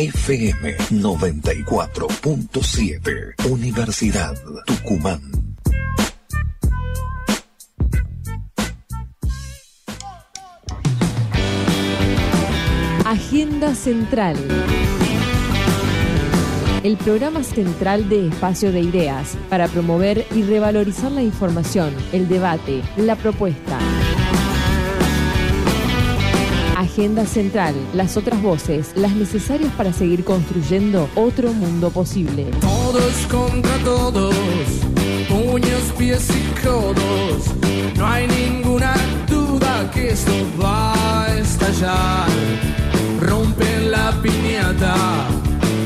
FM 94.7, Universidad Tucumán. Agenda Central. El programa central de Espacio de Ideas para promover y revalorizar la información, el debate, la propuesta. Agenda Central, las otras voces, las necesarias para seguir construyendo otro mundo posible. Todos contra todos, puños, pies y codos. No hay ninguna duda que esto va a estallar. Rompen la piñata,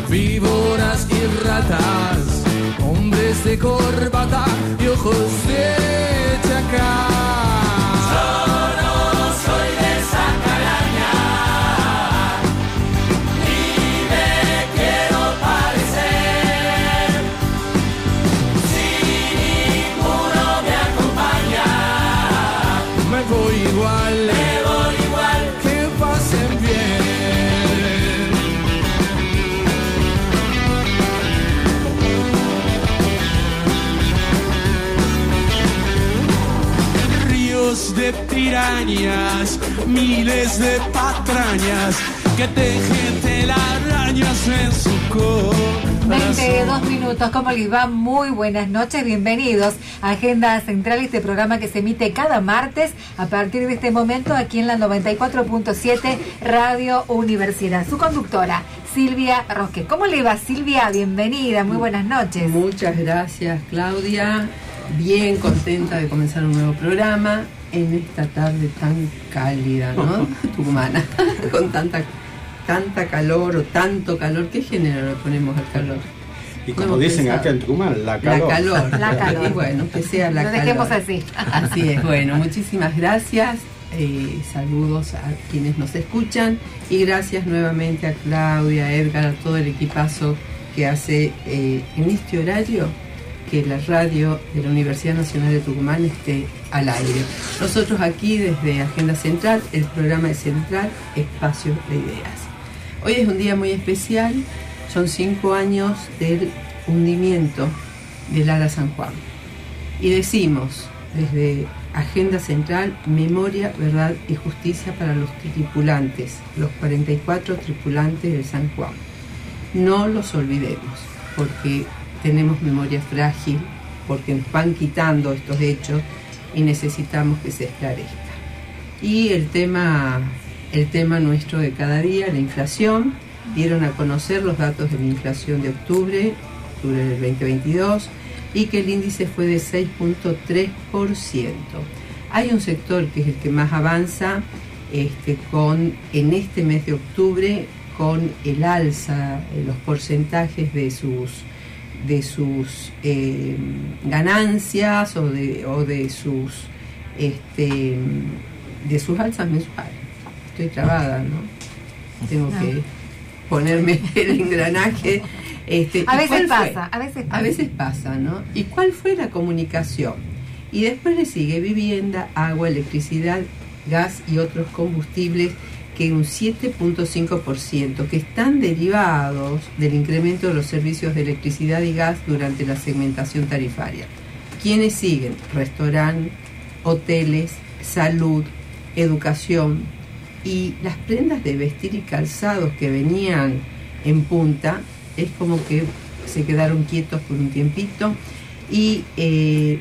víboras y ratas, hombres de corbata y ojos de chacal. De tirañas, miles de patrañas que tejen telarañas en su corazón. 22 minutos, ¿cómo les va? Muy buenas noches, bienvenidos a Agenda Central, este programa que se emite cada martes a partir de este momento aquí en la 94.7 Radio Universidad. Su conductora, Silvia Rosque. ¿Cómo le va Silvia? Bienvenida, muy buenas noches. Muchas gracias Claudia, bien contenta de comenzar un nuevo programa en esta tarde tan cálida, ¿no? Tucumana, con tanta, tanta calor o tanto calor. ¿Qué género le ponemos al calor? Y como dicen acá en Tucumán, la calor. La calor. La calor. Y bueno, que sea la Lo calor. dejemos así. Así es, bueno, muchísimas gracias. eh, saludos a quienes nos escuchan y gracias nuevamente a Claudia, a Edgar, a todo el equipazo que hace eh, en este horario que la radio de la Universidad Nacional de Tucumán esté al aire. Nosotros aquí desde Agenda Central, el programa de Central, Espacio de Ideas. Hoy es un día muy especial, son cinco años del hundimiento del Ara San Juan. Y decimos desde Agenda Central, memoria, verdad y justicia para los tripulantes, los 44 tripulantes del San Juan. No los olvidemos, porque tenemos memoria frágil, porque nos van quitando estos hechos y necesitamos que se esclarezca. Y el tema, el tema nuestro de cada día, la inflación, dieron a conocer los datos de la inflación de octubre, octubre del 2022, y que el índice fue de 6.3%. Hay un sector que es el que más avanza este, con, en este mes de octubre con el alza los porcentajes de sus, de sus eh, ganancias o de, o de sus este, de sus alzas mensuales. Estoy trabada, ¿no? Tengo No. que ponerme el engranaje. Este, A ¿y veces fue? pasa, a veces pasa. A veces pasa, ¿no? ¿Y cuál fue la comunicación? Y después le sigue vivienda, agua, electricidad, gas y otros combustibles que un 7.5% que están derivados del incremento de los servicios de electricidad y gas durante la segmentación tarifaria. ¿Quiénes siguen? Restaurante, hoteles, salud, educación y las prendas de vestir y calzados que venían en punta es como que se quedaron quietos por un tiempito y eh,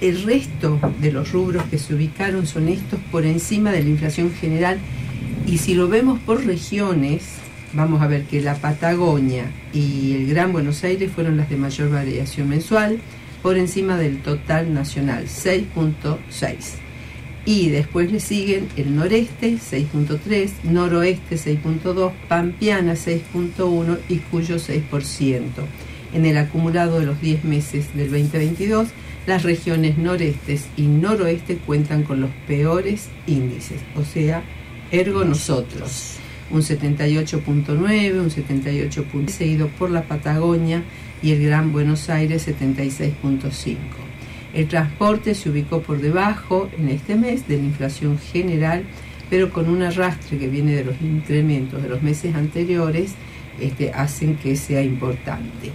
el resto de los rubros que se ubicaron son estos por encima de la inflación general y si lo vemos por regiones, vamos a ver que la Patagonia y el Gran Buenos Aires fueron las de mayor variación mensual por encima del total nacional, 6.6. Y después le siguen el noreste, 6.3, noroeste, 6.2, pampeana, 6.1 y cuyo 6%. En el acumulado de los 10 meses del 2022, las regiones norestes y noroeste cuentan con los peores índices, o sea, ergo nosotros. Un 78.9, un 78. seguido por la Patagonia y el Gran Buenos Aires 76.5. El transporte se ubicó por debajo en este mes de la inflación general pero con un arrastre que viene de los incrementos de los meses anteriores, este, hacen que sea importante.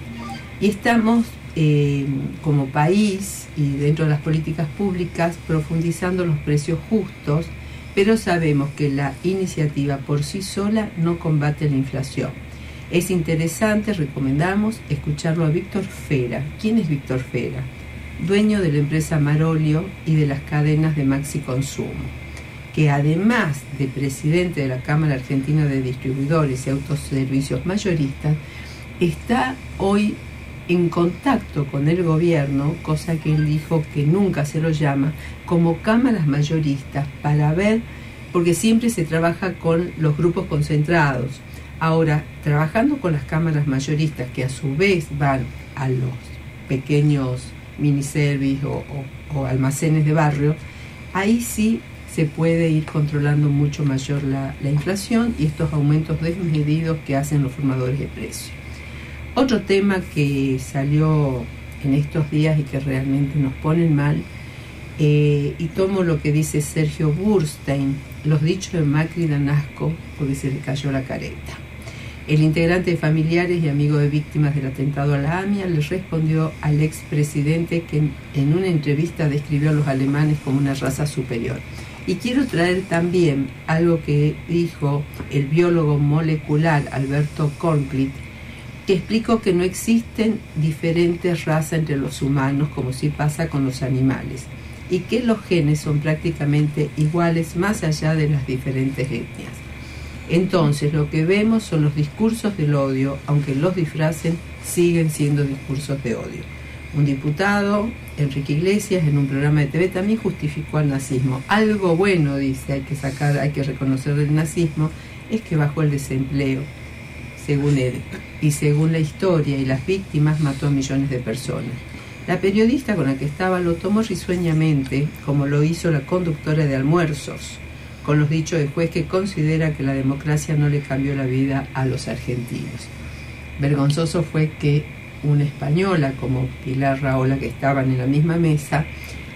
Y estamos eh, como país y dentro de las políticas públicas profundizando los precios justos, pero sabemos que la iniciativa por sí sola no combate la inflación. Es interesante, recomendamos, escucharlo a Víctor Fera. ¿Quién es Víctor Fera? Dueño de la empresa Marolio y de las cadenas de Maxi Consumo que además de presidente de la Cámara Argentina de Distribuidores y Autoservicios Mayoristas, está hoy en contacto con el gobierno, cosa que él dijo que nunca se lo llama, como cámaras mayoristas para ver, porque siempre se trabaja con los grupos concentrados. Ahora, trabajando con las cámaras mayoristas, que a su vez van a los pequeños miniservice o, o almacenes de barrio, ahí sí se puede ir controlando mucho mayor la, inflación y estos aumentos desmedidos que hacen los formadores de precios. Otro tema que salió en estos días y que realmente nos ponen mal, eh, y tomo lo que dice Sergio Burstein, los dichos de Macri dan asco porque se le cayó la careta. El integrante de familiares y amigo de víctimas del atentado a la AMIA le respondió al expresidente que en una entrevista describió a los alemanes como una raza superior. Y quiero traer también algo que dijo el biólogo molecular Alberto Kornblit, que explicó que no existen diferentes razas entre los humanos como si pasa con los animales y que los genes son prácticamente iguales más allá de las diferentes etnias. Entonces lo que vemos son los discursos del odio, aunque los disfracen, siguen siendo discursos de odio. Un diputado, Enrique Iglesias, en un programa de TV también justificó al nazismo. Algo bueno, dice, hay que sacar, hay que reconocer del nazismo, es que bajó el desempleo, según él, y según la historia y las víctimas mató a millones de personas. La periodista con la que estaba lo tomó risueñamente, como lo hizo la conductora de almuerzos, con los dichos del juez que considera que la democracia no le cambió la vida a los argentinos. Vergonzoso fue que una española como Pilar Raola, que estaban en la misma mesa,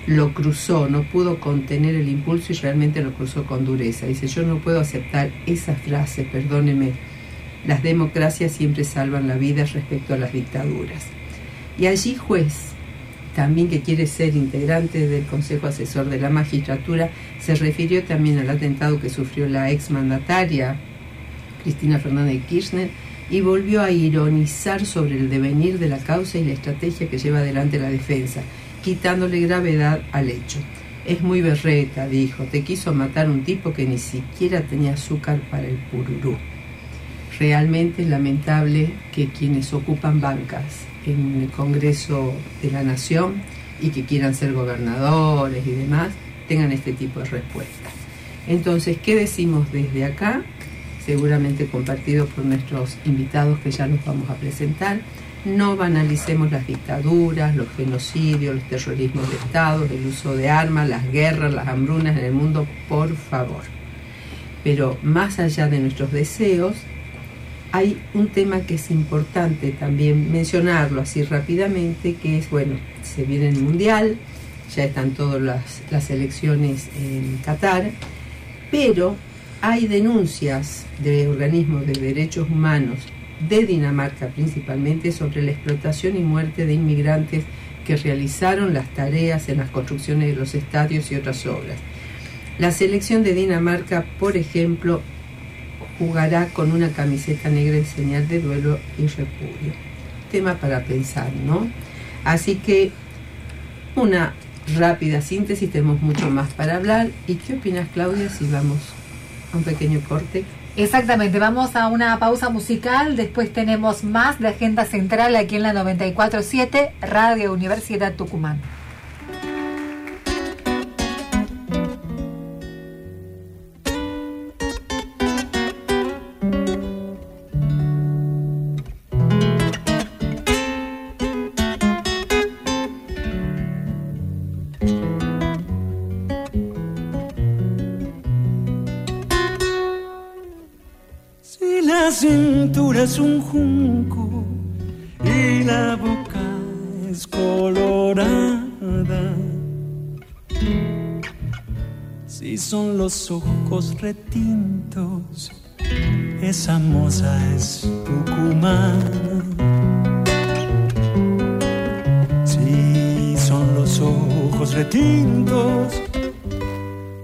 lo cruzó, no pudo contener el impulso y realmente lo cruzó con dureza. Dice, yo no puedo aceptar esa frase, perdóneme, las democracias siempre salvan la vida respecto a las dictaduras. Y allí juez, también que quiere ser integrante del Consejo Asesor de la Magistratura, se refirió también al atentado que sufrió la exmandataria Cristina Fernández de Kirchner y volvió a ironizar sobre el devenir de la causa y la estrategia que lleva adelante la defensa, quitándole gravedad al hecho. Es muy berreta, dijo, te quiso matar un tipo que ni siquiera tenía azúcar para el pururú. Realmente lamentable que quienes ocupan bancas en el Congreso de la Nación y que quieran ser gobernadores y demás tengan este tipo de respuesta. Entonces, ¿qué decimos desde acá? seguramente compartido por nuestros invitados que ya nos vamos a presentar. No banalicemos las dictaduras, los genocidios, los terrorismos de Estado, el uso de armas, las guerras, las hambrunas en el mundo, por favor. Pero más allá de nuestros deseos, hay un tema que es importante también mencionarlo así rápidamente, que es, bueno, se viene el Mundial, ya están todas las, las elecciones en Qatar, pero hay denuncias de organismos de derechos humanos de Dinamarca principalmente sobre la explotación y muerte de inmigrantes que realizaron las tareas en las construcciones de los estadios y otras obras. La selección de Dinamarca, por ejemplo, jugará con una camiseta negra en señal de duelo y repudio. Tema para pensar, ¿no? Así que una rápida síntesis, tenemos mucho más para hablar. ¿Y qué opinas, Claudia, si vamos un pequeño corte. Exactamente, vamos a una pausa musical, después tenemos más de Agenda Central aquí en la 947 Radio Universidad Tucumán. Es un junco y la boca es colorada. Si son los ojos retintos, esa moza es tucumana. Si son los ojos retintos,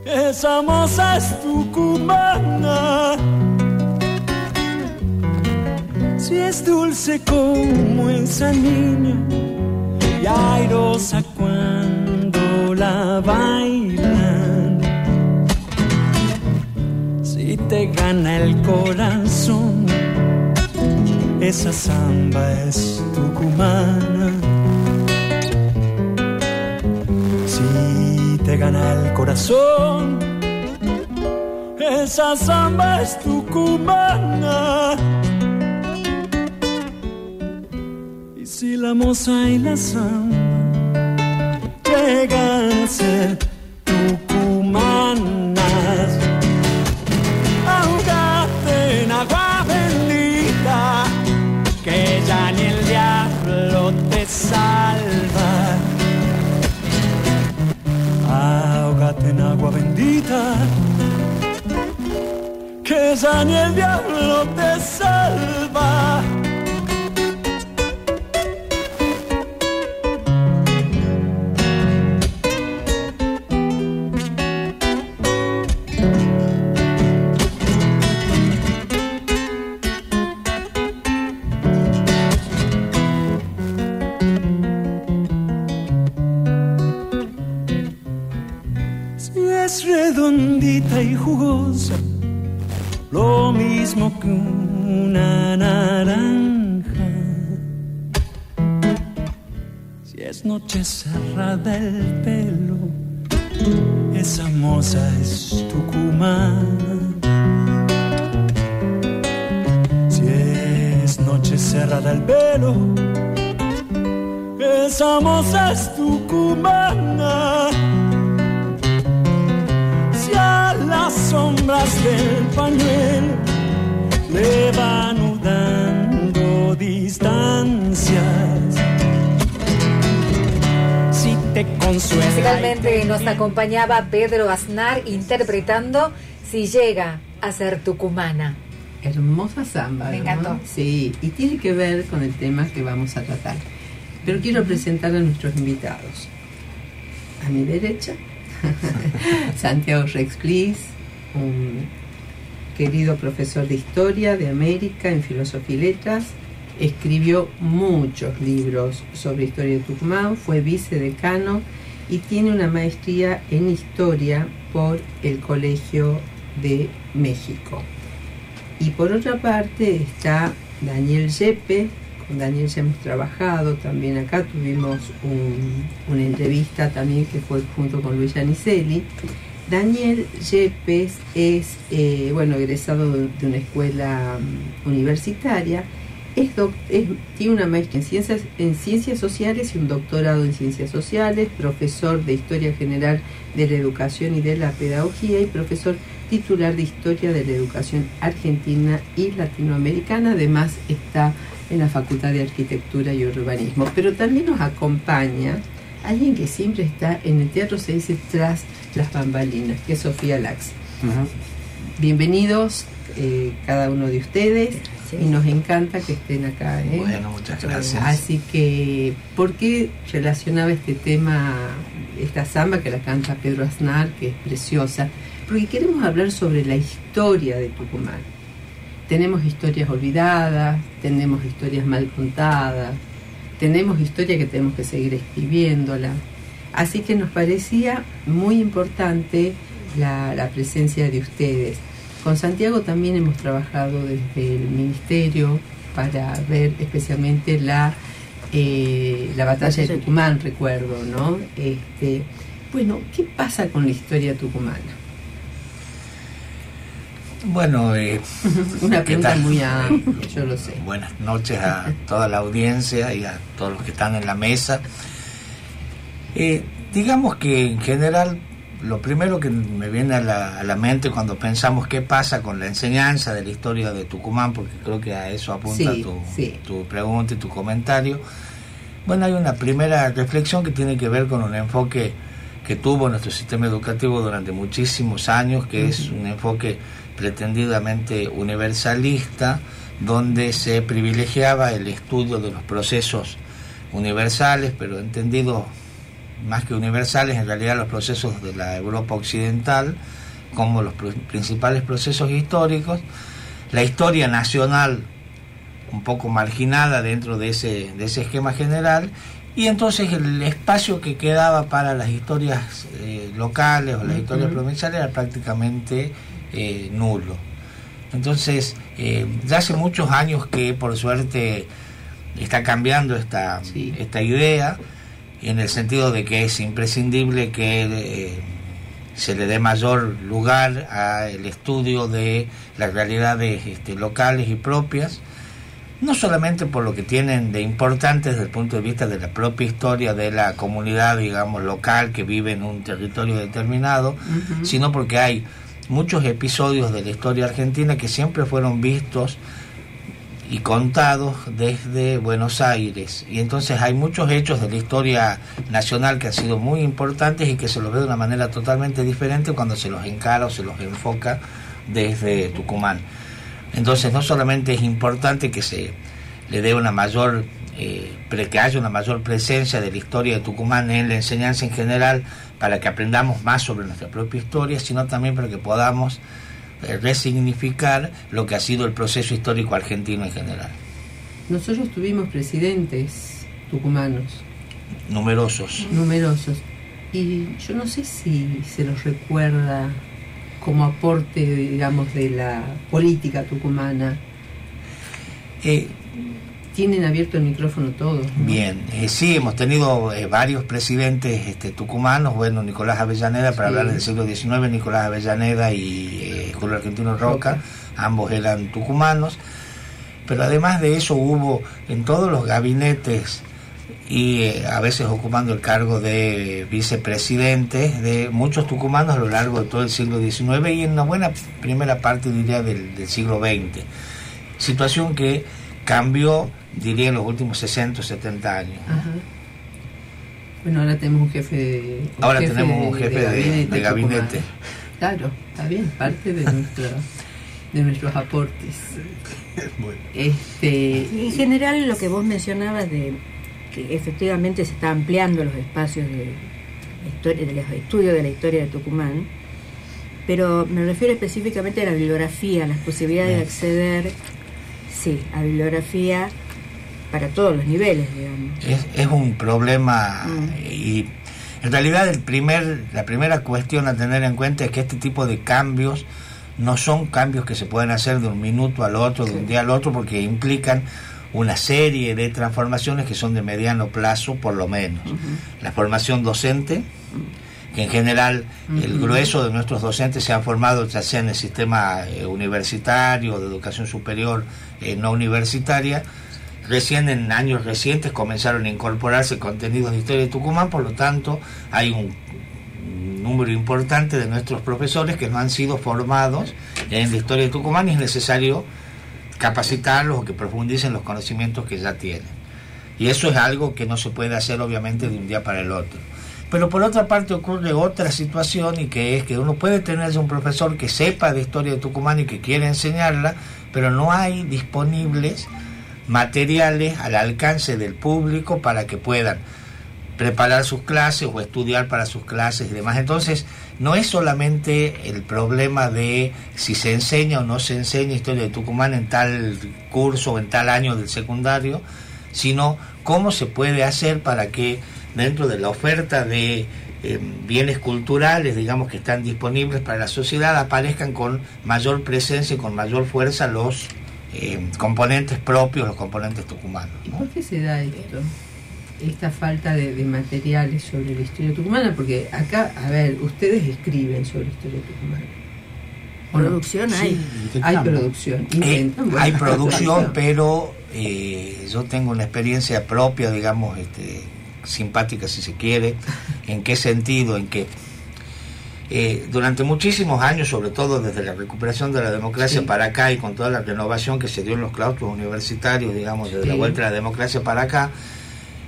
esa moza es tucumana. Si es dulce como esa niña y airosa cuando la bailan. Si te gana el corazón, esa samba es tucumana. Si te gana el corazón, esa samba es tucumana. La moza y la samba llegan a tucumanas, ahogate en agua bendita, que ya ni el diablo te salva. Ahogate en agua bendita, que ya ni el diablo te noche cerrada el pelo, esa moza es tucumana. Si es noche cerrada el pelo, esa moza es tucumana. Si a las sombras del pañuelo le van dando distancias. Te consuela. Musicalmente nos acompañaba Pedro Aznar interpretando Si llega a ser tucumana. Hermosa samba. Me ¿no? encantó. Sí, y tiene que ver con el tema que vamos a tratar. Pero quiero presentar a nuestros invitados. A mi derecha, Santiago Rex Bliss, un querido profesor de historia de América en filosofía y letras. Escribió muchos libros sobre historia de Tucumán, fue vicedecano y tiene una maestría en historia por el Colegio de México. Y por otra parte está Daniel Yepe, con Daniel ya hemos trabajado también acá, tuvimos un- una entrevista también que fue junto con Luis Yanicelli. Daniel Yepes es, eh, bueno, egresado de, de una escuela mm, universitaria, es doc- es- tiene una maestría en ciencias, en ciencias sociales y un doctorado en ciencias sociales, profesor de Historia General de la Educación y de la Pedagogía y profesor titular de Historia de la Educación Argentina y Latinoamericana. Además está en la Facultad de Arquitectura y Urbanismo. Pero también nos acompaña alguien que siempre está en el teatro, se dice tras las bambalinas, que es Sofía Lax. Bienvenidos eh, cada uno de ustedes y nos encanta que estén acá. ¿eh? Bueno, muchas gracias. Así que, ¿por qué relacionaba este tema, esta samba que la canta Pedro Aznar, que es preciosa? Porque queremos hablar sobre la historia de Tucumán. Tenemos historias olvidadas, tenemos historias mal contadas, tenemos historia que tenemos que seguir escribiéndola. Así que nos parecía muy importante la, la presencia de ustedes. Con Santiago también hemos trabajado desde el Ministerio para ver especialmente la, eh, la batalla de Tucumán, recuerdo, ¿no? Este, bueno, ¿qué pasa con la historia tucumana? Bueno, eh, Una ¿qué pregunta tal? muy amplia, yo lo sé. buenas noches a toda la audiencia y a todos los que están en la mesa. Eh, digamos que en general lo primero que me viene a la, a la mente cuando pensamos qué pasa con la enseñanza de la historia de Tucumán, porque creo que a eso apunta Sí, tu, sí. tu pregunta y tu comentario. Bueno, hay una primera reflexión que tiene que ver con un enfoque que tuvo nuestro sistema educativo durante muchísimos años, que es un enfoque pretendidamente universalista, donde se privilegiaba el estudio de los procesos universales, pero entendido más que universales, en realidad los procesos de la Europa occidental, como los principales procesos históricos, la historia nacional un poco marginada dentro de ese, de ese esquema general, y entonces el espacio que quedaba para las historias eh, locales o las historias provinciales era prácticamente eh, nulo. Entonces, eh, ya hace muchos años que por suerte está cambiando esta, esta idea, en el sentido de que es imprescindible que eh, se le dé mayor lugar al estudio de las realidades este, locales y propias, no solamente por lo que tienen de importante desde el punto de vista de la propia historia de la comunidad, digamos, local que vive en un territorio determinado, sino porque hay muchos episodios de la historia argentina que siempre fueron vistos y contados desde Buenos Aires. Y entonces hay muchos hechos de la historia nacional que han sido muy importantes y que se los ve de una manera totalmente diferente cuando se los encara o se los enfoca desde Tucumán. Entonces no solamente es importante que se le dé una mayor, eh, que haya una mayor presencia de la historia de Tucumán en la enseñanza en general, para que aprendamos más sobre nuestra propia historia, sino también para que podamos resignificar lo que ha sido el proceso histórico argentino en general. Nosotros tuvimos presidentes tucumanos. Numerosos. Numerosos. Y yo no sé si se los recuerda como aporte, digamos, de la política tucumana. Eh, tienen abierto el micrófono todos. Bien, eh, sí, hemos tenido eh, varios presidentes este, tucumanos, bueno, Nicolás Avellaneda, para hablar del siglo XIX, Nicolás Avellaneda y eh, Julio Argentino Roca, ambos eran tucumanos, pero además de eso hubo en todos los gabinetes y a veces ocupando el cargo de vicepresidente de muchos tucumanos a lo largo de todo el siglo XIX y en una buena primera parte, diría, del, del siglo XX. Situación que cambió diría en los últimos 60 o 70 años. Bueno, ahora tenemos un jefe de, ahora tenemos un jefe de, gabinete. Claro, está bien, parte de nuestro de nuestros aportes. Este, en general lo que vos mencionabas de que efectivamente se está ampliando los espacios de, historia, de los estudios de la historia de Tucumán, pero me refiero específicamente a la bibliografía, las posibilidades de acceder, sí, a bibliografía para todos los niveles, digamos. Es, un problema mm. y en realidad el primer, la primera cuestión a tener en cuenta es que este tipo de cambios no son cambios que se pueden hacer de un minuto al otro, de un día al otro, porque implican una serie de transformaciones que son de mediano plazo, por lo menos. La formación docente, que en general el grueso de nuestros docentes se han formado ya sea en el sistema eh, universitario, de educación superior, eh, no universitaria, recién en años recientes comenzaron a incorporarse contenidos de historia de Tucumán, por lo tanto hay un número importante de nuestros profesores que no han sido formados en la historia de Tucumán y es necesario capacitarlos o que profundicen los conocimientos que ya tienen. Y eso es algo que no se puede hacer obviamente de un día para el otro. Pero por otra parte ocurre otra situación y que es que uno puede tener un profesor que sepa de historia de Tucumán y que quiere enseñarla, pero no hay disponibles materiales al alcance del público para que puedan preparar sus clases o estudiar para sus clases y demás. Entonces, no es solamente el problema de si se enseña o no se enseña historia de Tucumán en tal curso o en tal año del secundario, sino cómo se puede hacer para que dentro de la oferta de eh, bienes culturales, digamos, que están disponibles para la sociedad, aparezcan con mayor presencia y con mayor fuerza los eh, componentes propios, los componentes tucumanos. ¿Y por qué se da esto? Esta falta de, materiales sobre la historia tucumana, porque acá, a ver, ustedes escriben sobre la historia tucumana. Producción hay. hay producción. Eh, hay producción, pero eh, yo tengo una experiencia propia, digamos, este, simpática si se quiere. ¿En qué sentido? En que eh, durante muchísimos años, sobre todo desde la recuperación de la democracia para acá y con toda la renovación que se dio en los claustros universitarios, digamos, desde la vuelta a la democracia para acá,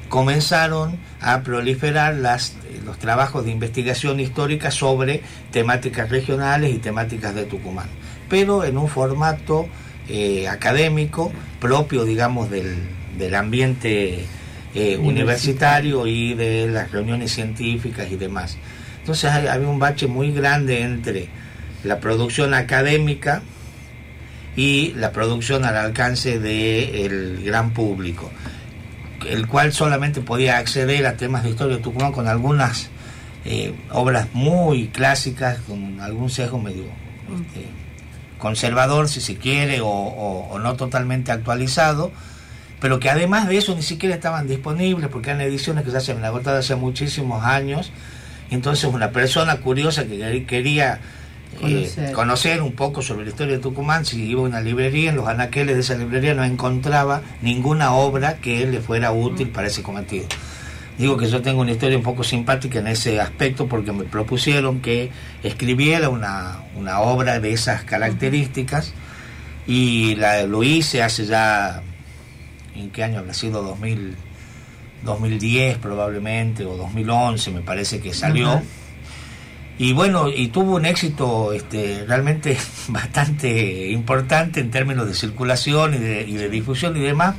comenzaron a proliferar las, los trabajos de investigación histórica sobre temáticas regionales y temáticas de Tucumán, pero en un formato eh, académico propio, digamos, del, del ambiente eh, universitario y de las reuniones científicas y demás. Entonces había un bache muy grande entre la producción académica y la producción al alcance del gran público, el cual solamente podía acceder a temas de historia de Tucumán con algunas eh, obras muy clásicas, con algún sesgo medio este, conservador, si se quiere, o, no totalmente actualizado, pero que además de eso ni siquiera estaban disponibles, porque eran ediciones que se hacen agotadas hace muchísimos años. Entonces una persona curiosa que quería eh, conocer. un poco sobre la historia de Tucumán, si iba a una librería, en los anaqueles de esa librería no encontraba ninguna obra que le fuera útil para ese cometido. Digo que yo tengo una historia un poco simpática en ese aspecto porque me propusieron que escribiera una, una obra de esas características y la, lo hice hace ya, ¿en qué año habrá sido? 2000, 2010 probablemente o 2011 me parece que salió. Y bueno, y tuvo un éxito este, realmente bastante importante en términos de circulación y de, difusión y demás,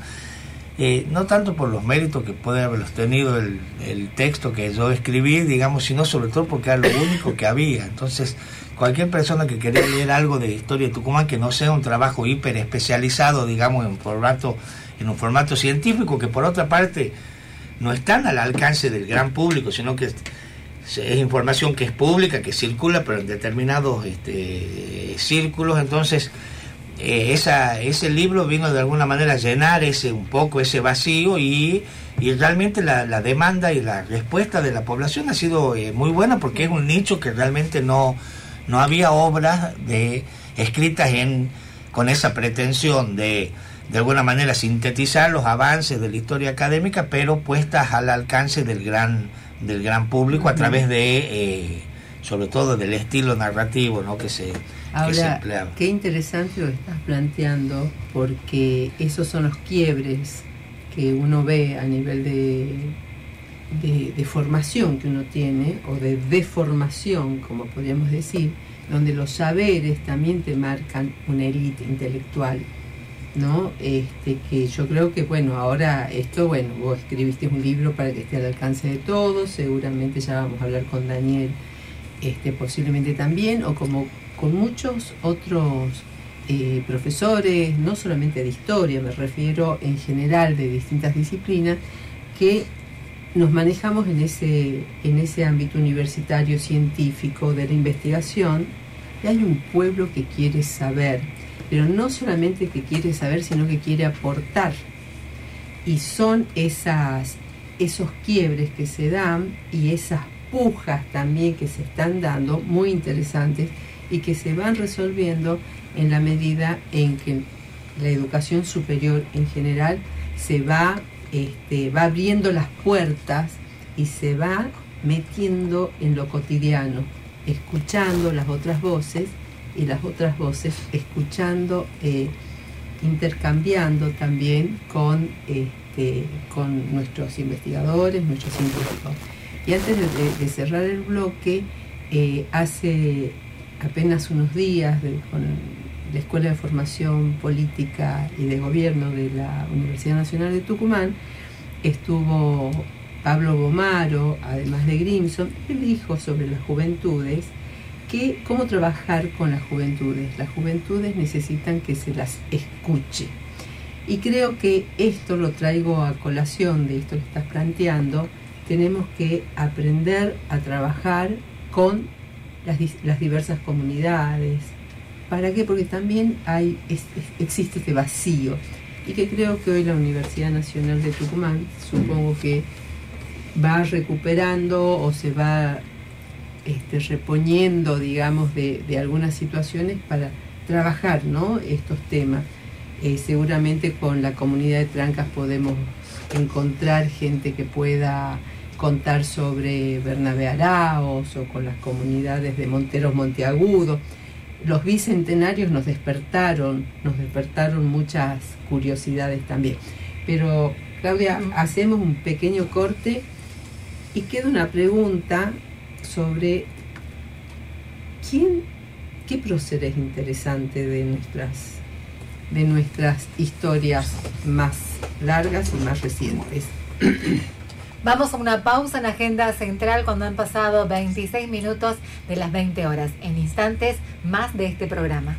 eh, no tanto por los méritos que puede haber tenido el, texto que yo escribí, digamos, sino sobre todo porque era lo único que había. Entonces, cualquier persona que quería leer algo de historia de Tucumán que no sea un trabajo hiper especializado, digamos, en formato, en un formato científico, que por otra parte no están al alcance del gran público, sino que es información que es pública, que circula, pero en determinados este, círculos, entonces eh, ese libro vino de alguna manera a llenar ese un poco ese vacío y, realmente la, demanda y la respuesta de la población ha sido eh, muy buena porque es un nicho que realmente no, no había obras escritas con esa pretensión de de alguna manera sintetizar los avances de la historia académica pero puestas al alcance del gran del gran público a través de, eh, sobre todo del estilo narrativo ¿no? que, se, Ahora, Qué interesante lo que estás planteando, porque esos son los quiebres que uno ve a nivel de, de, formación que uno tiene, o de deformación, como podríamos decir, donde los saberes también te marcan una élite intelectual ¿no? Este, que yo creo que, bueno, ahora esto, bueno, vos escribiste un libro para que esté al alcance de todos, seguramente ya vamos a hablar con Daniel, este, posiblemente también, o como con muchos otros eh, profesores, no solamente de historia, me refiero en general de distintas disciplinas, que nos manejamos en ese, en ese ámbito universitario científico de la investigación, y hay un pueblo que quiere saber pero no solamente que quiere saber, sino que quiere aportar. Y son esas, esos quiebres que se dan y esas pujas también que se están dando, muy interesantes, y que se van resolviendo en la medida en que la educación superior en general se va, este, va abriendo las puertas y se va metiendo en lo cotidiano, escuchando las otras voces y las otras voces, escuchando, eh, intercambiando también con, este, con nuestros investigadores, nuestros científicos. Y antes de, cerrar el bloque, eh, hace apenas unos días con la Escuela de Formación Política y de Gobierno de la Universidad Nacional de Tucumán, estuvo Pablo Bomaro, además de Grimson, él dijo sobre las juventudes cómo trabajar con las juventudes. Las juventudes necesitan que se las escuche. Y creo que esto lo traigo a colación de esto que estás planteando. Tenemos que aprender a trabajar con las, diversas comunidades. ¿Para qué? Porque también hay, existe este vacío. Y que creo que hoy la Universidad Nacional de Tucumán, supongo que va recuperando o se va este, reponiendo, digamos, de, algunas situaciones para trabajar estos temas. Eh, seguramente con la comunidad de Trancas podemos encontrar gente que pueda contar sobre Bernabé Araos o con las comunidades de Monteros Monteagudo. Los bicentenarios nos despertaron, nos despertaron muchas curiosidades también. Pero Claudia, hacemos un pequeño corte y queda una pregunta sobre quién, qué prócer es interesante de nuestras, de nuestras historias más largas y más recientes. Vamos a una pausa en Agenda Central cuando han pasado 26 minutos de las 20 horas. En instantes, más de este programa.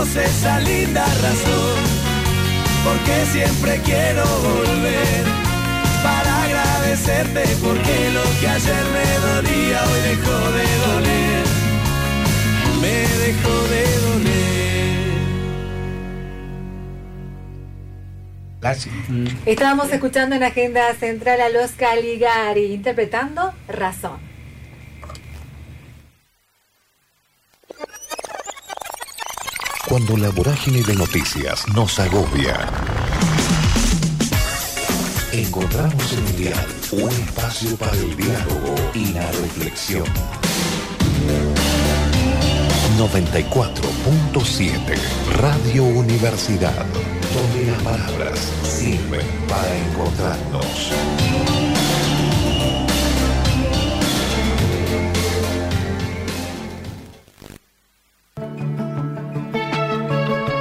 esa linda razón, porque siempre quiero volver para agradecerte, porque lo que ayer me dolía hoy dejó de doler, me dejó de doler. Estábamos escuchando en Agenda Central a los Caligari interpretando Razón. Cuando la vorágine de noticias nos agobia. Encontramos en el dial un espacio para el diálogo y la reflexión. 94.7 Radio Universidad, donde las palabras sirven para encontrarnos.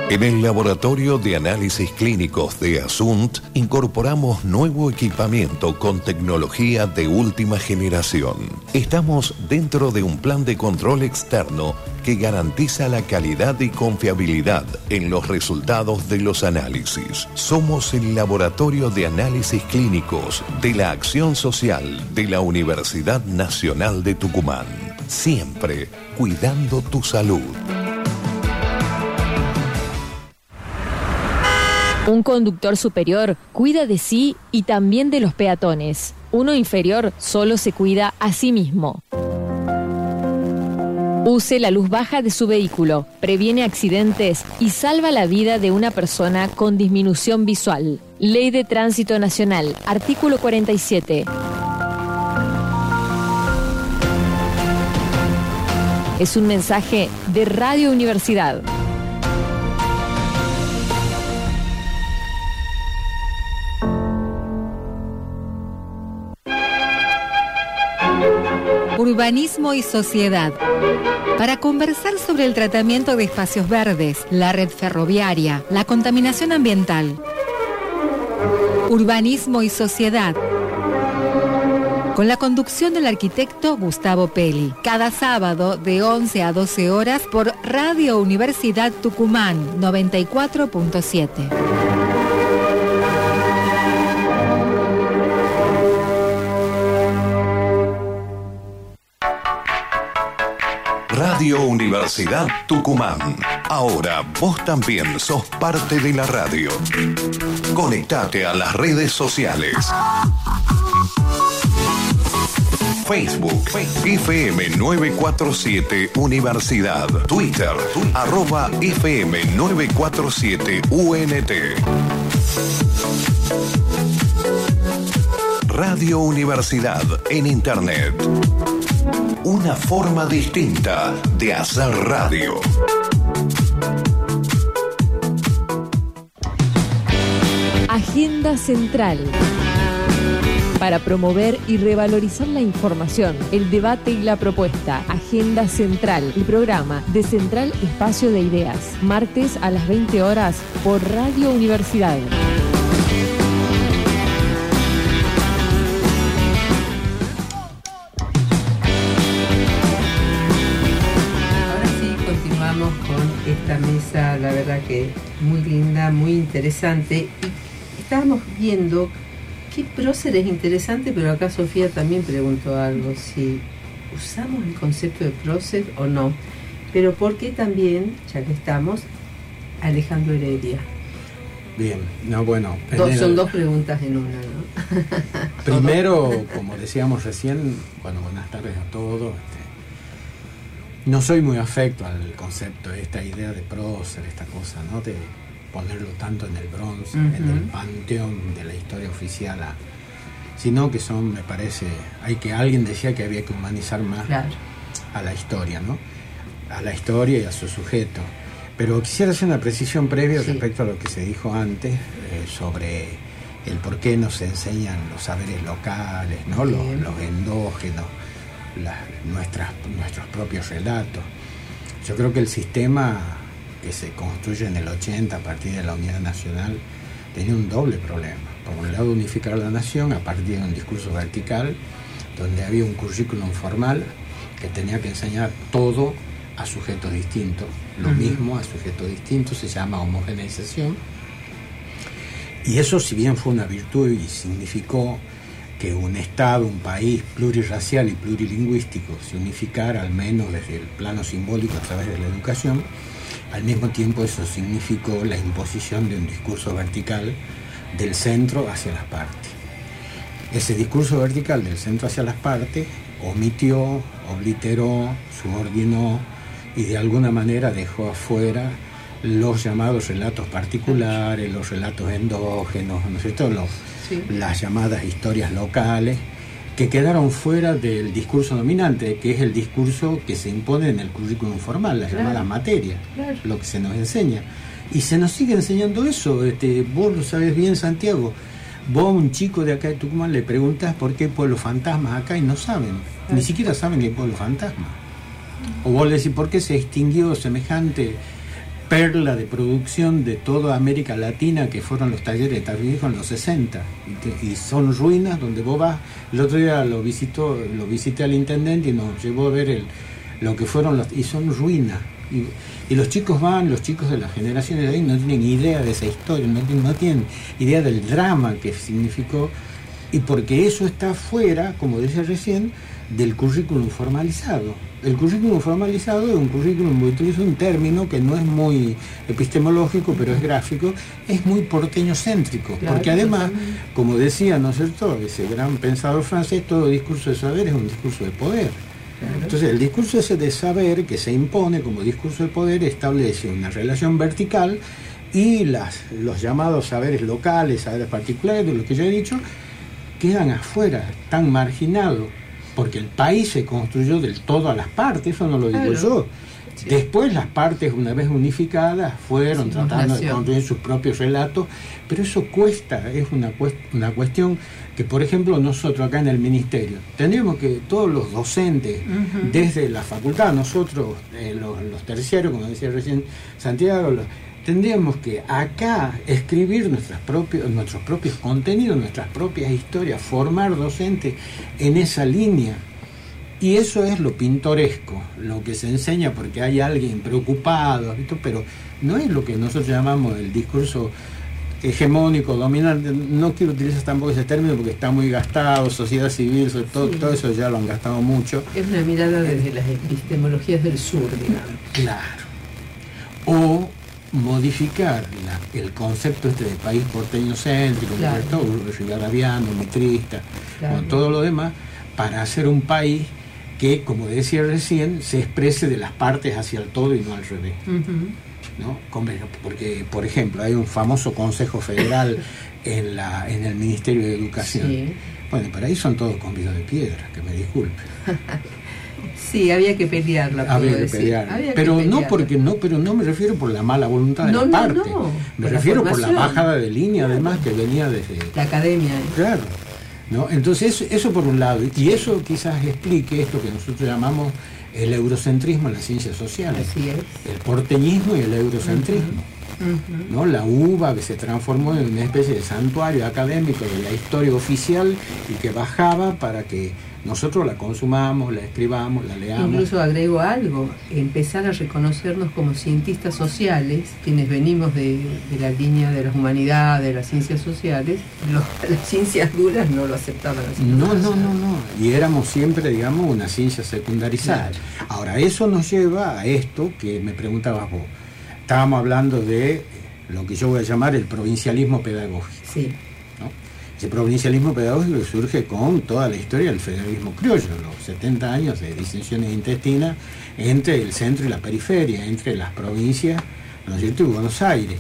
En el Laboratorio de Análisis Clínicos de Asunt incorporamos nuevo equipamiento con tecnología de última generación. Estamos dentro de un plan de control externo que garantiza la calidad y confiabilidad en los resultados de los análisis. Somos el Laboratorio de Análisis Clínicos de la Acción Social de la Universidad Nacional de Tucumán. Siempre cuidando tu salud. Un conductor superior cuida de sí y también de los peatones. Uno inferior solo se cuida a sí mismo. Use la luz baja de su vehículo, previene accidentes y salva la vida de una persona con disminución visual. Ley de Tránsito Nacional, artículo 47. Es un mensaje de Radio Universidad. Urbanismo y sociedad. Para conversar sobre el tratamiento de espacios verdes, la red ferroviaria, la contaminación ambiental. Urbanismo y sociedad. Con la conducción del arquitecto Gustavo Peli. Cada sábado de 11 a 12 horas por Radio Universidad Tucumán 94.7. Radio Universidad Tucumán. Ahora vos también sos parte de la radio. Conectate a las redes sociales. Facebook, FM 947 Universidad. Twitter, arroba FM 947 UNT. Radio Universidad en Internet. Una forma distinta de hacer radio. Agenda Central. Para promover y revalorizar la información, el debate y la propuesta. Agenda Central, el programa de Central Espacio de Ideas. Martes a las 20 horas por Radio Universidad. Que muy linda, muy interesante. Y estábamos viendo qué prócer es interesante, pero acá Sofía también preguntó algo, si usamos el concepto de prócer o no. Pero ¿por qué también, ya que estamos, Alejandro Heredia? Bien, no, bueno. el- son dos preguntas en una, ¿no? Primero, como decíamos recién, bueno, buenas tardes a todos. este, no soy muy afecto al concepto, esta idea de prócer, esta cosa, ¿no? De ponerlo tanto en el bronce, en el panteón de la historia oficial, a- sino que son, me parece, hay que alguien decía que había que humanizar más Claro. a la historia, ¿no? A la historia y a su sujeto. Pero quisiera hacer una precisión previa Sí. respecto a lo que se dijo antes eh, sobre el por qué no se enseñan los saberes locales, ¿no? Los, los endógenos, las- nuestras, nuestros propios relatos. Yo creo que el sistema que se construye en el 80 a partir de la unidad nacional tenía un doble problema. Por un lado, unificar la nación a partir de un discurso vertical, donde había un currículum formal que tenía que enseñar todo a sujetos distintos, lo mismo a sujetos distintos, se llama homogeneización. Y eso, si bien fue una virtud y significó que un Estado, un país plurirracial y plurilingüístico se unificara, al menos desde el plano simbólico a través de la educación, al mismo tiempo eso significó la imposición de un discurso vertical del centro hacia las partes. Ese discurso vertical del centro hacia las partes omitió, obliteró, subordinó y de alguna manera dejó afuera los llamados relatos particulares, los relatos endógenos, ¿no es cierto? Los- Sí. las llamadas historias locales, que quedaron fuera del discurso dominante, que es el discurso que se impone en el currículum formal, la Claro. llamada materia, Claro. lo que se nos enseña. Y se nos sigue enseñando eso, este, vos lo sabes bien, Santiago. Vos a un chico de acá de Tucumán le preguntas por qué hay pueblos fantasmas acá y no saben, ni siquiera saben que hay pueblos fantasmas. O vos le decís por qué se extinguió semejante perla de producción de toda América Latina que fueron los talleres de en los 60 y, y son ruinas donde vos vas. El otro día lo visitó lo visité al intendente y nos llevó a ver el, lo que fueron los y son ruinas. Y, los chicos van los chicos de las generaciones de ahí no tienen idea de esa historia no, no tienen idea del drama que significó y porque eso está fuera como decía recién del currículum formalizado. El currículum formalizado es un currículum, utilizo un término que no es muy epistemológico, pero es gráfico, es muy porteño céntrico, Claro, porque además, como decía, ¿no es cierto?, ese gran pensador francés, todo discurso de saber es un discurso de poder. Entonces, el discurso ese de saber que se impone como discurso de poder establece una relación vertical y las, los llamados saberes locales, saberes particulares, de lo que yo he dicho, quedan afuera, tan marginados, porque el país se construyó del todo a las partes, eso no lo digo yo. Después las partes, una vez unificadas, fueron tratando de construir sus propios relatos, pero eso cuesta, es una, una cuestión que, por ejemplo, nosotros acá en el Ministerio, tendríamos que todos los docentes, desde la facultad, nosotros, eh, los, los, terciarios, como decía recién Santiago, tendríamos que acá escribir nuestras propios, nuestros propios contenidos, nuestras propias historias, formar docentes en esa línea y eso es lo pintoresco, lo que se enseña porque hay alguien preocupado, pero no es lo que nosotros llamamos el discurso hegemónico, dominante. No quiero utilizar tampoco ese término porque está muy gastado, sociedad civil, todo, todo eso ya lo han gastado mucho. Es una mirada desde las epistemologías del sur, digamos. Claro. O modificar el concepto este de país porteño céntrico, claro. mitrista, con todo lo demás, para hacer un país que, como decía recién, se exprese de las partes hacia el todo y no al revés. ¿no? Porque, por ejemplo, hay un famoso Consejo Federal en, la, en el Ministerio de Educación. Bueno, para ahí son todos convidos de piedra, que me disculpen. Sí, había que pelearla. Había que pelear. pero no porque no, pero no me refiero por la mala voluntad de la parte. me refiero por la bajada de línea, además que venía desde la academia. Claro. ¿no? Entonces, eso, por un lado, y eso quizás explique esto que nosotros llamamos el eurocentrismo en las ciencias sociales. El porteñismo y el eurocentrismo. ¿No? La uva que se transformó en una especie de santuario académico de la historia oficial y que bajaba para que nosotros la consumamos, la escribamos, la leamos. Incluso agrego algo, empezar a reconocernos como cientistas sociales, quienes venimos de, la línea de las humanidades, de las ciencias sociales, las ciencias duras no lo aceptaban. No, no, no, no. Y éramos siempre, digamos, una ciencia secundarizada. Ahora, eso nos lleva a esto que me preguntabas vos. Estábamos hablando de lo que yo voy a llamar el provincialismo pedagógico. Sí. Ese provincialismo pedagógico surge con toda la historia del federalismo criollo, los 70 años de disensiones intestinas entre el centro y la periferia, entre las provincias, ¿no es cierto?, y Buenos Aires.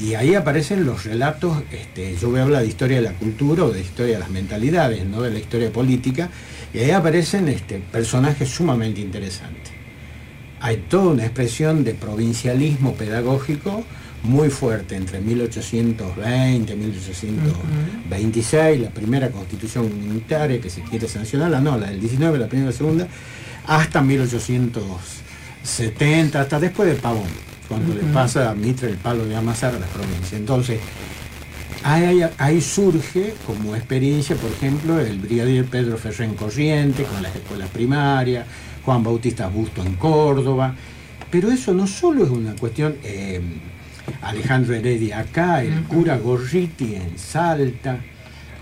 Y ahí aparecen los relatos, este, yo voy a hablar de historia de la cultura o de historia de las mentalidades, no de la historia política, y ahí aparecen este, personajes sumamente interesantes. Hay toda una expresión de provincialismo pedagógico muy fuerte entre 1820 y 1826, la primera constitución unitaria que se quiere sancionar, la no, la del 19, la primera y la segunda, hasta 1870, hasta después de Pavón, cuando le pasa a Mitre el palo de amasar a las provincias. Entonces, ahí, ahí, surge como experiencia, por ejemplo, el brigadier Pedro Ferrén Corriente con las escuelas primarias, Juan Bautista Busto en Córdoba, pero eso no solo es una cuestión... Eh, Alejandro Heredia acá, el cura Gorriti en Salta,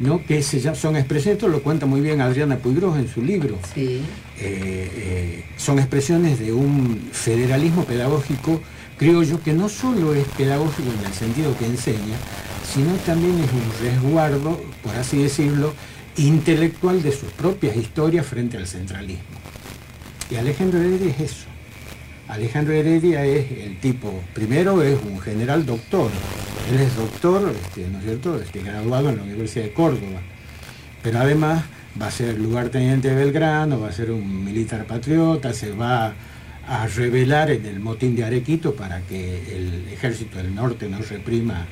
¿no? que son expresiones, esto lo cuenta muy bien Adriana Puigros en su libro, sí. Eh, eh, son expresiones de un federalismo pedagógico criollo que no solo es pedagógico en el sentido que enseña, sino también es un resguardo, por así decirlo, intelectual de sus propias historias frente al centralismo. Y Alejandro Heredia es eso. Alejandro Heredia es el tipo, primero es un general doctor, él es doctor, este, ¿no es cierto?, este, graduado en la Universidad de Córdoba, pero además va a ser lugarteniente de Belgrano, va a ser un militar patriota, se va a rebelar en el motín de Arequito para que el ejército del norte no reprima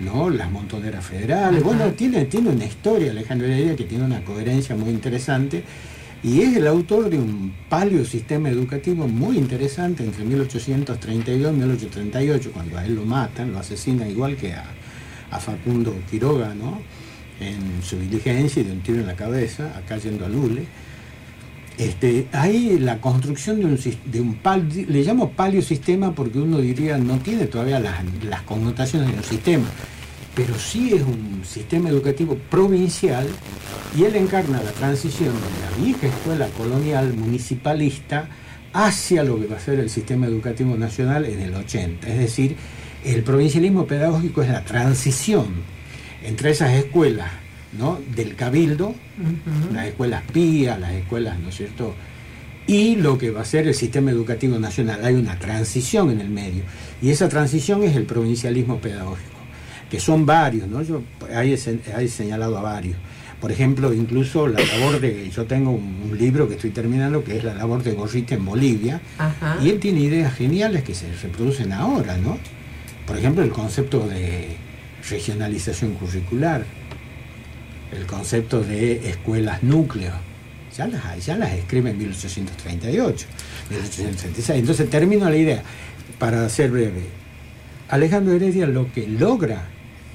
¿no? las montoneras federales. Bueno, tiene, tiene una historia Alejandro Heredia que tiene una coherencia muy interesante y es el autor de un palio sistema educativo muy interesante entre 1832 y 1838, cuando a él lo matan, lo asesinan igual que a, Facundo Quiroga, ¿no? en su diligencia y de un tiro en la cabeza, acá yendo a Lule. Este, hay la construcción de un, de un palio, le llamo palio sistema porque uno diría no tiene todavía las, las connotaciones de un sistema, pero sí es un sistema educativo provincial y él encarna la transición de la vieja escuela colonial municipalista hacia lo que va a ser el sistema educativo nacional en el 80. Es decir, el provincialismo pedagógico es la transición entre esas escuelas ¿no? del cabildo, las escuelas pías, las escuelas, ¿no es cierto?, y lo que va a ser el sistema educativo nacional. Hay una transición en el medio y esa transición es el provincialismo pedagógico, que son varios, ¿no? Yo ahí he, señalado a varios. Por ejemplo, incluso la labor de, yo tengo un, libro que estoy terminando que es la labor de Gorrita en Bolivia, y él tiene ideas geniales que se reproducen ahora, ¿no? Por ejemplo, el concepto de regionalización curricular, el concepto de escuelas núcleo, ya las, ya las escribe en 1838, 1836. Entonces termino la idea, para ser breve. Alejandro Heredia lo que logra,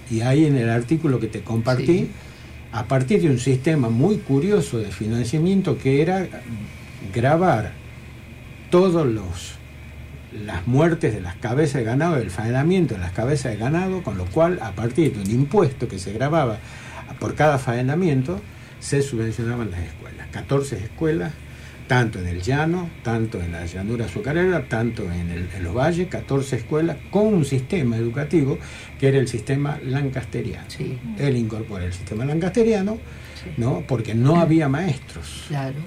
y ahí en el artículo que te compartí, a partir de un sistema muy curioso de financiamiento que era grabar todos los las muertes de las cabezas de ganado, el faenamiento de las cabezas de ganado, con lo cual a partir de un impuesto que se grababa por cada faenamiento, se subvencionaban las escuelas. 14 escuelas, tanto en el llano, tanto en la llanura azucarera, tanto en, los valles, 14 escuelas con un sistema educativo que era el sistema lancasteriano. Él incorpora el sistema lancasteriano, ¿no? porque no había maestros. Claro.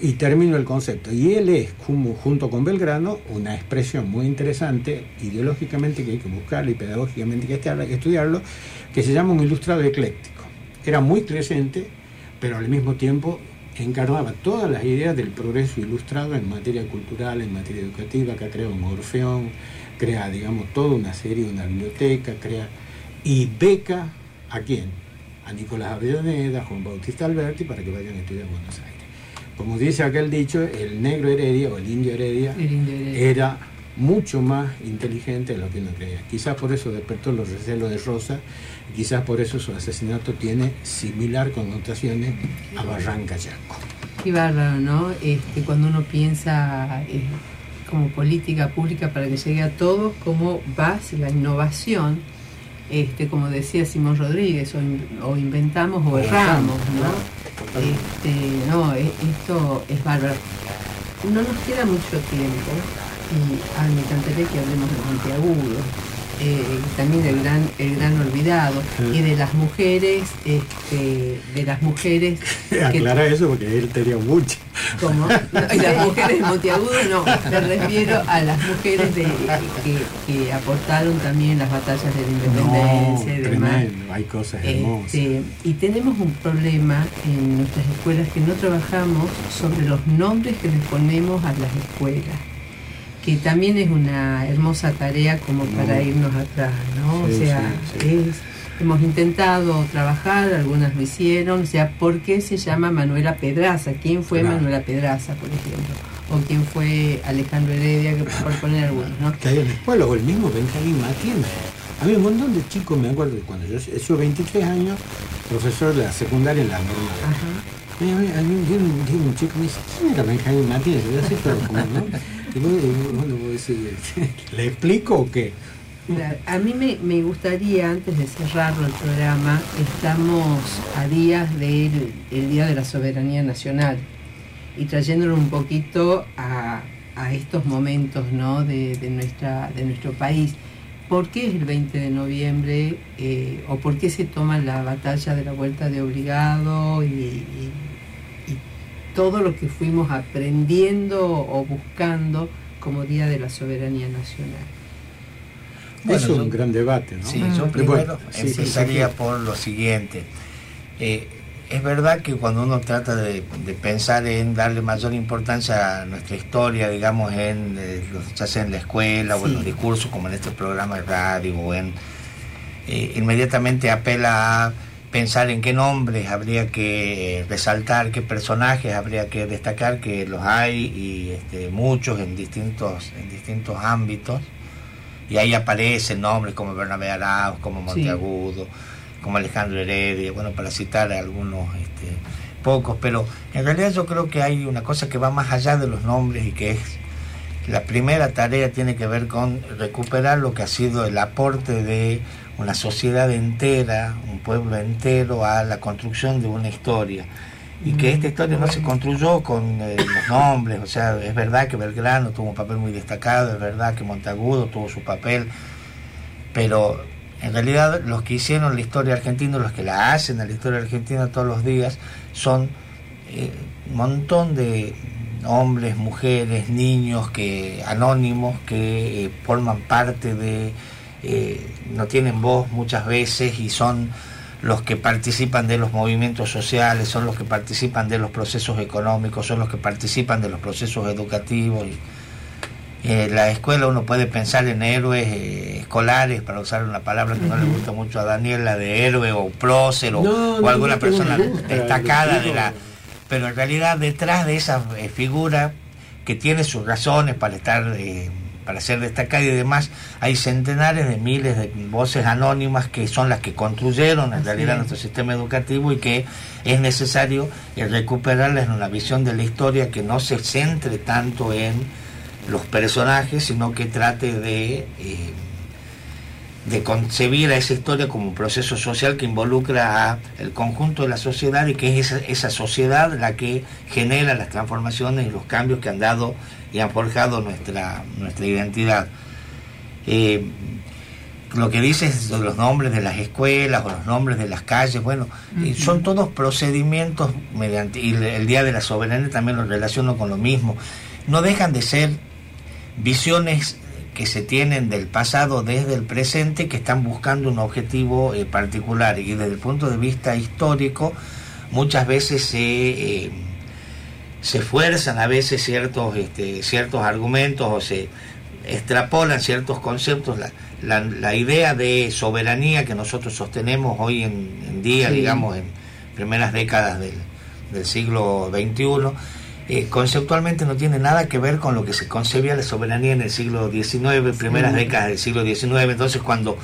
Y termino el concepto. Y él es, junto con Belgrano, una expresión muy interesante, ideológicamente que hay que buscarlo y pedagógicamente que hay que estudiarlo, que se llama un ilustrado ecléctico. Era muy creciente, pero al mismo tiempo encarnaba todas las ideas del progreso ilustrado en materia cultural, en materia educativa, que crea un orfeón, crea, digamos, toda una serie, una biblioteca, crea y beca a quién? A Nicolás Avellaneda, a Juan Bautista Alberti, para que vayan a estudiar en Buenos Aires como dice aquel dicho, el negro Heredia o el indio Heredia, era mucho más inteligente de lo que uno creía. Quizás por eso despertó los recelos de Rosa, quizás por eso su asesinato tiene similar connotaciones a Barranca Yaco. Qué bárbaro, ¿no? Este, cuando uno piensa eh, como política pública para que llegue a todos, cómo va la innovación, este, como decía Simón Rodríguez, o, inventamos o erramos, ¿no? Este, no, esto es bárbaro. No nos queda mucho tiempo y a me encantaría que hablemos de Monteagudo eh, también el gran, el gran olvidado, y de las mujeres, este, de las mujeres. Aclara eso porque él tenía mucho. ¿Cómo? y las mujeres de Monteagudo no, me refiero a las mujeres de, que, aportaron también las batallas de la independencia y demás. hay cosas hermosas. Este, y tenemos un problema en nuestras escuelas que no trabajamos sobre los nombres que les ponemos a las escuelas que también es una hermosa tarea como para irnos atrás, ¿no? o sea, hemos intentado trabajar, algunas lo hicieron, o sea, ¿por qué se llama Manuela Pedraza? ¿Quién fue Manuela Pedraza, por ejemplo? O quién fue Alejandro Heredia, por poner algunos, ¿no? Que hay en la escuela, o el mismo Benjamín Martínez. Había un montón de chicos, me acuerdo, cuando yo, yo 23 años, profesor de la secundaria en la normal. Ajá. Hay un, chico me dice, ¿quién era Benjamín Martínez? Yo decía, pero como, ¿no? ¿Le explico o qué? A mí me, gustaría, antes de cerrarlo el programa, estamos a días del Día de la Soberanía Nacional y trayéndolo un poquito a, estos momentos ¿no? de, nuestra, de nuestro país. ¿Por qué es el 20 de noviembre eh, o por qué se toma la batalla de la vuelta de obligado todo lo que fuimos aprendiendo o buscando como Día de la Soberanía Nacional. es un gran debate, ¿no? Sí, yo primero empezaría por lo siguiente. Eh, es verdad que cuando uno trata de, pensar en darle mayor importancia a nuestra historia, digamos, en eh, ya sea en la escuela o en los discursos, como en este programa de radio, o en, eh, inmediatamente apela a pensar en qué nombres habría que resaltar, qué personajes habría que destacar, que los hay y este, muchos en distintos, en distintos ámbitos. Y ahí aparecen nombres como Bernabé Arauz, como Monteagudo, como Alejandro Heredia, bueno, para citar algunos este, pocos, pero en realidad yo creo que hay una cosa que va más allá de los nombres y que es la primera tarea tiene que ver con recuperar lo que ha sido el aporte de una sociedad entera, un pueblo entero a la construcción de una historia. Y que esta historia no se construyó con eh, los nombres, o sea, es verdad que Belgrano tuvo un papel muy destacado, es verdad que Montagudo tuvo su papel, pero en realidad los que hicieron la historia argentina, los que la hacen a la historia argentina todos los días, son eh, un montón de, hombres, mujeres, niños que anónimos que eh, forman parte de, eh, no tienen voz muchas veces y son los que participan de los movimientos sociales, son los que participan de los procesos económicos, son los que participan de los procesos educativos. Y, eh, la escuela uno puede pensar en héroes escolares, para usar una palabra que no le gusta mucho a Daniel, la de héroe o prócer o, alguna persona destacada de la pero en realidad detrás de esa eh, figura que tiene sus razones para estar eh, para ser destacada y demás hay centenares de miles de voces anónimas que son las que construyeron en realidad nuestro sistema educativo y que es necesario eh, recuperarles en una visión de la historia que no se centre tanto en los personajes sino que trate de de concebir a esa historia como un proceso social que involucra a el conjunto de la sociedad y que es esa, sociedad la que genera las transformaciones y los cambios que han dado y han forjado nuestra, nuestra identidad. Eh, lo que dices de los nombres de las escuelas o los nombres de las calles, bueno, eh, son todos procedimientos mediante, y el Día de la Soberanía también lo relaciono con lo mismo, no dejan de ser visiones que se tienen del pasado desde el presente que están buscando un objetivo eh, particular y desde el punto de vista histórico muchas veces se, eh, se fuerzan a veces ciertos, este, ciertos argumentos o se extrapolan ciertos conceptos. La, la, idea de soberanía que nosotros sostenemos hoy en, día, digamos, en primeras décadas del, del siglo XXI, eh, conceptualmente no tiene nada que ver con lo que se concebía la soberanía en el siglo XIX, primeras décadas del siglo XIX. Entonces, cuando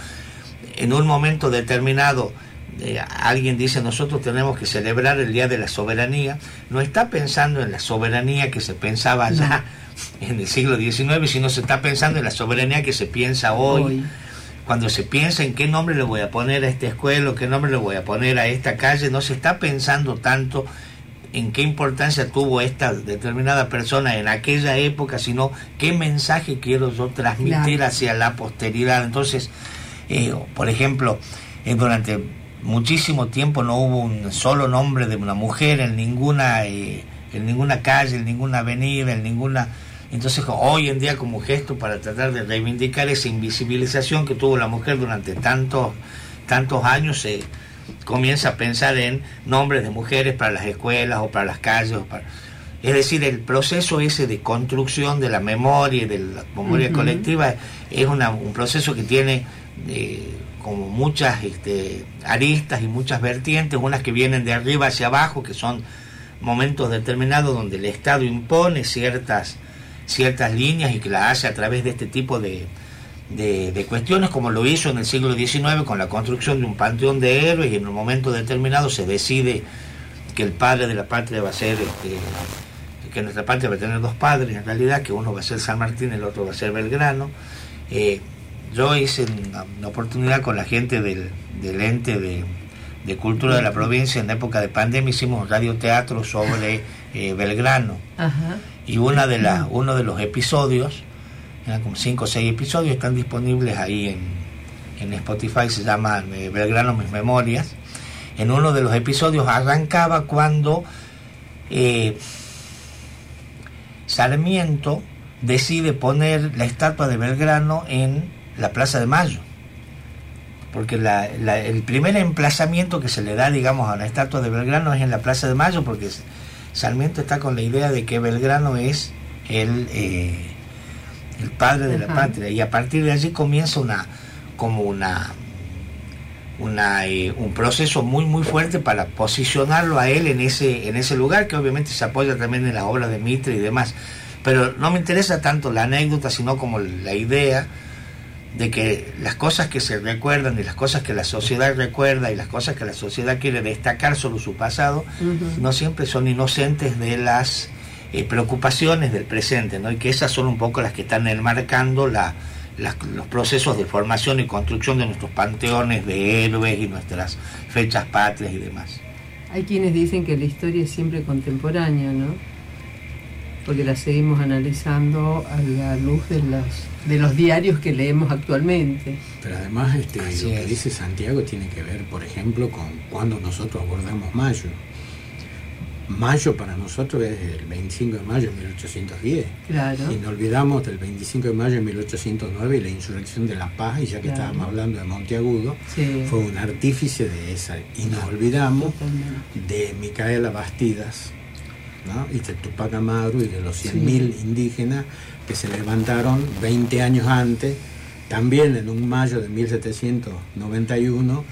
en un momento determinado eh, alguien dice nosotros tenemos que celebrar el Día de la Soberanía, no está pensando en la soberanía que se pensaba ya en el siglo XIX, sino se está pensando en la soberanía que se piensa hoy. Cuando se piensa en qué nombre le voy a poner a esta escuela, qué nombre le voy a poner a esta calle, no se está pensando tanto en qué importancia tuvo esta determinada persona en aquella época, sino qué mensaje quiero yo transmitir hacia la posteridad. Entonces, eh, por ejemplo, eh, durante muchísimo tiempo no hubo un solo nombre de una mujer en ninguna, eh, en ninguna calle, en ninguna avenida, en ninguna... Entonces, hoy en día como gesto para tratar de reivindicar esa invisibilización que tuvo la mujer durante tantos, tantos años, se comienza a pensar en nombres de mujeres para las escuelas o para las calles. Es decir, el proceso ese de construcción de la memoria y de la memoria colectiva es un proceso que tiene eh, como muchas este, aristas y muchas vertientes, unas que vienen de arriba hacia abajo, que son momentos determinados donde el Estado impone ciertas, ciertas líneas y que la hace a través de este tipo de, de, cuestiones como lo hizo en el siglo XIX con la construcción de un panteón de héroes y en un momento determinado se decide que el padre de la patria va a ser, este, que nuestra patria va a tener dos padres en realidad, que uno va a ser San Martín y el otro va a ser Belgrano. Eh, yo hice una, oportunidad con la gente del, ente de, cultura de la provincia en la época de pandemia, hicimos un radioteatro sobre eh, Belgrano. Y una de las, uno de los episodios eran como 5 o 6 episodios, están disponibles ahí en, en Spotify, se llama eh, Belgrano Mis Memorias. En uno de los episodios arrancaba cuando eh, Sarmiento decide poner la estatua de Belgrano en la Plaza de Mayo. Porque el primer emplazamiento que se le da, digamos, a la estatua de Belgrano es en la Plaza de Mayo, porque Sarmiento está con la idea de que Belgrano es el, eh, el padre de la patria, y a partir de allí comienza una como una una, eh, un proceso muy muy fuerte para posicionarlo a él en ese en ese lugar que obviamente se apoya también en la obra de Mitre y demás. Pero no me interesa tanto la anécdota sino como la idea de que las cosas que se recuerdan y las cosas que la sociedad recuerda y las cosas que la sociedad quiere destacar sobre su pasado no siempre son inocentes de las eh, preocupaciones del presente, ¿no? y que esas son un poco las que están enmarcando la, los procesos de formación y construcción de nuestros panteones de héroes y nuestras fechas patrias y demás. Hay quienes dicen que la historia es siempre contemporánea, ¿no? Porque la seguimos analizando a la luz de los, de los diarios que leemos actualmente. Pero además este, lo que dice Santiago tiene que ver, por ejemplo, con cuando nosotros abordamos Mayo Mayo para nosotros es el 25 de mayo de 1810. Claro. Y no olvidamos del 25 de mayo de 1809 y la insurrección de La Paz, y ya que Claro. estábamos hablando de Monteagudo, Sí. fue un artífice de esa. Y nos olvidamos de Micaela Bastidas ¿no? y de Tupac Amaru y de los 100.000 indígenas que se levantaron 20 años antes, también en un mayo de 1791,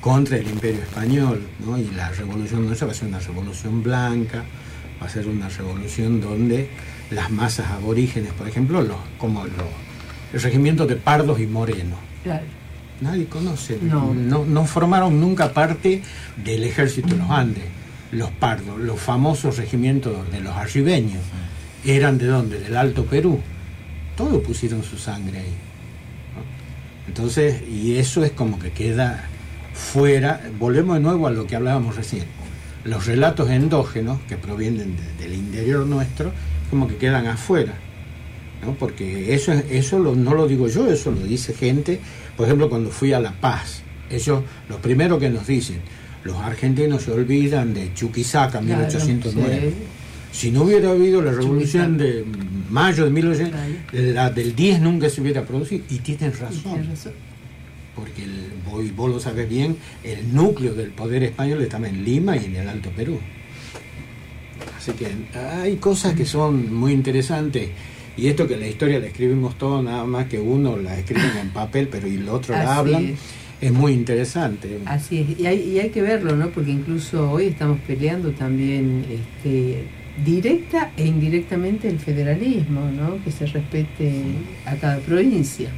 contra el imperio español. ¿no? Y la revolución nuestra va a ser una revolución blanca, va a ser una revolución donde las masas aborígenes, por ejemplo, los, como los, el regimiento de pardos y morenos, Claro. Nadie conoce. No. no. formaron nunca parte del ejército de los Andes. Los pardos, los famosos regimientos de los arribeños, eran de dónde? Del Alto Perú. Todos pusieron su sangre ahí. ¿no? Entonces, y eso es como que queda fuera. Volvemos de nuevo a lo que hablábamos recién. Los relatos endógenos que provienen de- del interior nuestro, como que quedan afuera. ¿no? Porque eso, es- eso lo- no lo digo yo, eso lo dice gente, por ejemplo, cuando fui a La Paz, ellos, lo primero que nos dicen, los argentinos se olvidan de Chuquisaca, Claro, 1809. sí. Si no hubiera habido la revolución de mayo de 1800, Claro. la del 10 nunca se hubiera producido. Y tienen razón. Porque el, vos, y vos lo sabes bien, el núcleo del poder español estaba en Lima y en el Alto Perú. Así que hay cosas que son muy interesantes. Y esto que la historia la escribimos todo, nada más que uno la escriben en papel, pero y el otro la hablan, es. es muy interesante. Así es, y hay, y hay que verlo, ¿no? Porque incluso hoy estamos peleando también este, directa e indirectamente el federalismo, ¿no? Que se respete a cada provincia.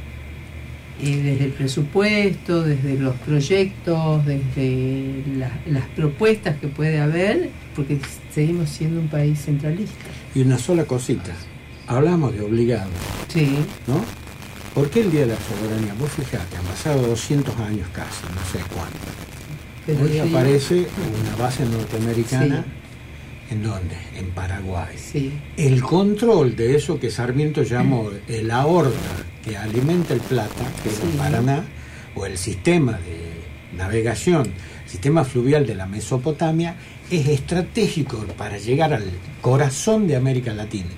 Y desde el presupuesto, desde los proyectos, desde la- las propuestas que puede haber, porque seguimos siendo un país centralista. Y una sola cosita, hablamos de obligados, Sí, ¿no? ¿Por qué el Día de la Soberanía? Vos fijate, han pasado 200 años casi, no sé cuánto. pero Hoy sí, aparece una base norteamericana, ¿en dónde? En Paraguay. Sí, El control de eso que Sarmiento llamó el aorta que alimenta el Plata, que es el. Paraná, o el sistema de navegación, sistema fluvial de la Mesopotamia, es estratégico para llegar al corazón de América Latina.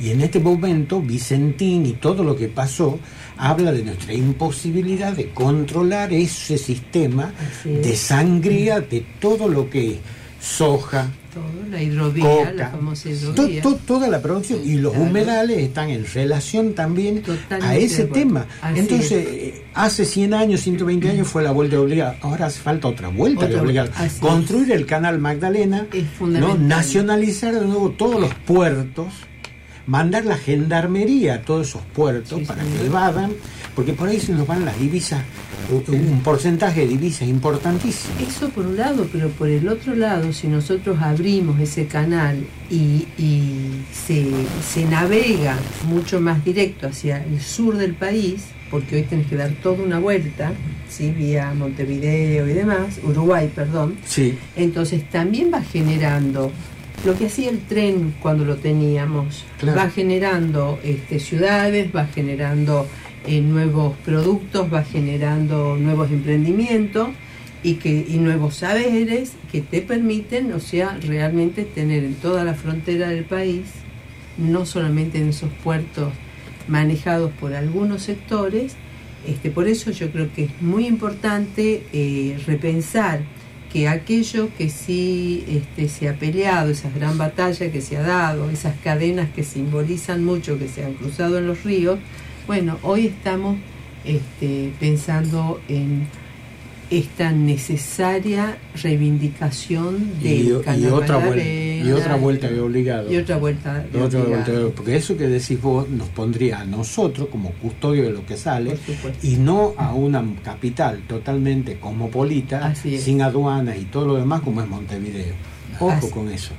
Y en este momento, Vicentín y todo lo que pasó habla de nuestra imposibilidad de controlar ese sistema es. de sangría de todo lo que es soja, todo, la hidrovía, coca, la famosa to- hidrovía. to- toda la producción y los Claro. humedales están en relación también Totalmente a ese tema. Así Entonces, es. eh, hace 100 años, 120 años fue la vuelta obligada, ahora hace falta otra vuelta Otra obligada. Construir el canal Magdalena, Es ¿no? nacionalizar de nuevo todos los puertos, mandar la gendarmería a todos esos puertos Sí, para que evadan, porque por ahí se nos van las divisas, un- un porcentaje de divisas importantísimo. Eso por un lado, pero por el otro lado, si nosotros abrimos ese canal y, y se, se navega mucho más directo hacia el sur del país, porque hoy tenés que dar toda una vuelta, ¿sí? vía Montevideo y demás, Uruguay, perdón, Sí, entonces también va generando lo que hacía el tren cuando lo teníamos. Claro. Va generando este, ciudades, va generando eh, nuevos productos, va generando nuevos emprendimientos y, que, y nuevos saberes que te permiten, o sea, realmente tener en toda la frontera del país, no solamente en esos puertos manejados por algunos sectores, este, por eso yo creo que es muy importante eh, repensar que aquello que sí este, se ha peleado, esas gran batallas que se ha dado, esas cadenas que simbolizan mucho, que se han cruzado en los ríos, bueno, hoy estamos este, pensando en esta necesaria reivindicación y, del y otra vuelta, y otra vuelta de obligado. y otra vuelta de otra obligado, vuelta de- porque eso que decís vos nos pondría a nosotros como custodio de lo que sale y no a una capital totalmente cosmopolita, sin aduanas y todo lo demás como es Montevideo. Ojo Así- con eso.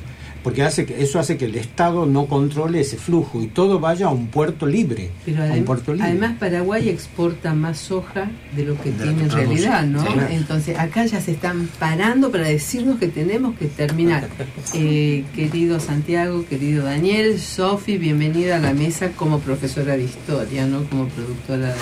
Porque hace que, eso hace que el Estado no controle ese flujo y todo vaya a un puerto libre. Pero a un adem- puerto libre. además Paraguay exporta más soja de lo que De tiene en realidad, ¿no? Sí. Entonces acá ya se están parando para decirnos que tenemos que terminar. Eh, querido Santiago, querido Daniel, Sofi, bienvenida a la mesa como profesora de historia, no como productora de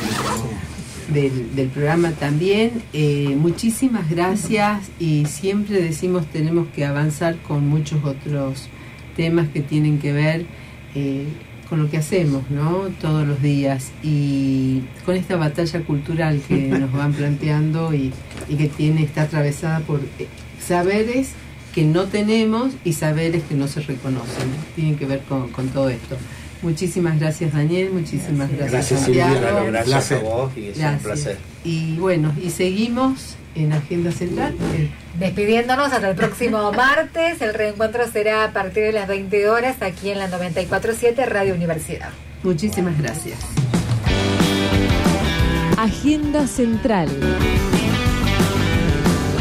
del, programa también. Eh, muchísimas gracias y siempre decimos tenemos que avanzar con muchos otros temas que tienen que ver eh, con lo que hacemos, ¿no? Todos los días y con esta batalla cultural que nos van planteando y, que tiene está atravesada por eh, saberes que no tenemos y saberes que no se reconocen. Tienen que ver con, con todo esto. Muchísimas gracias Daniel, muchísimas gracias, Santiago. gracias a vos y es un placer. Y bueno, y seguimos en Agenda Central. Despidiéndonos hasta el próximo martes. El reencuentro será a partir de las 20 horas aquí en la 947 Radio Universidad. Muchísimas gracias. Agenda Central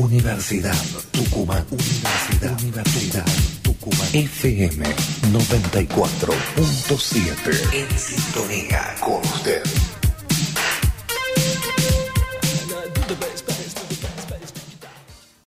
Universidad Tucumán. Universidad, Universidad Tucumán. FM 94.7. En sintonía con usted.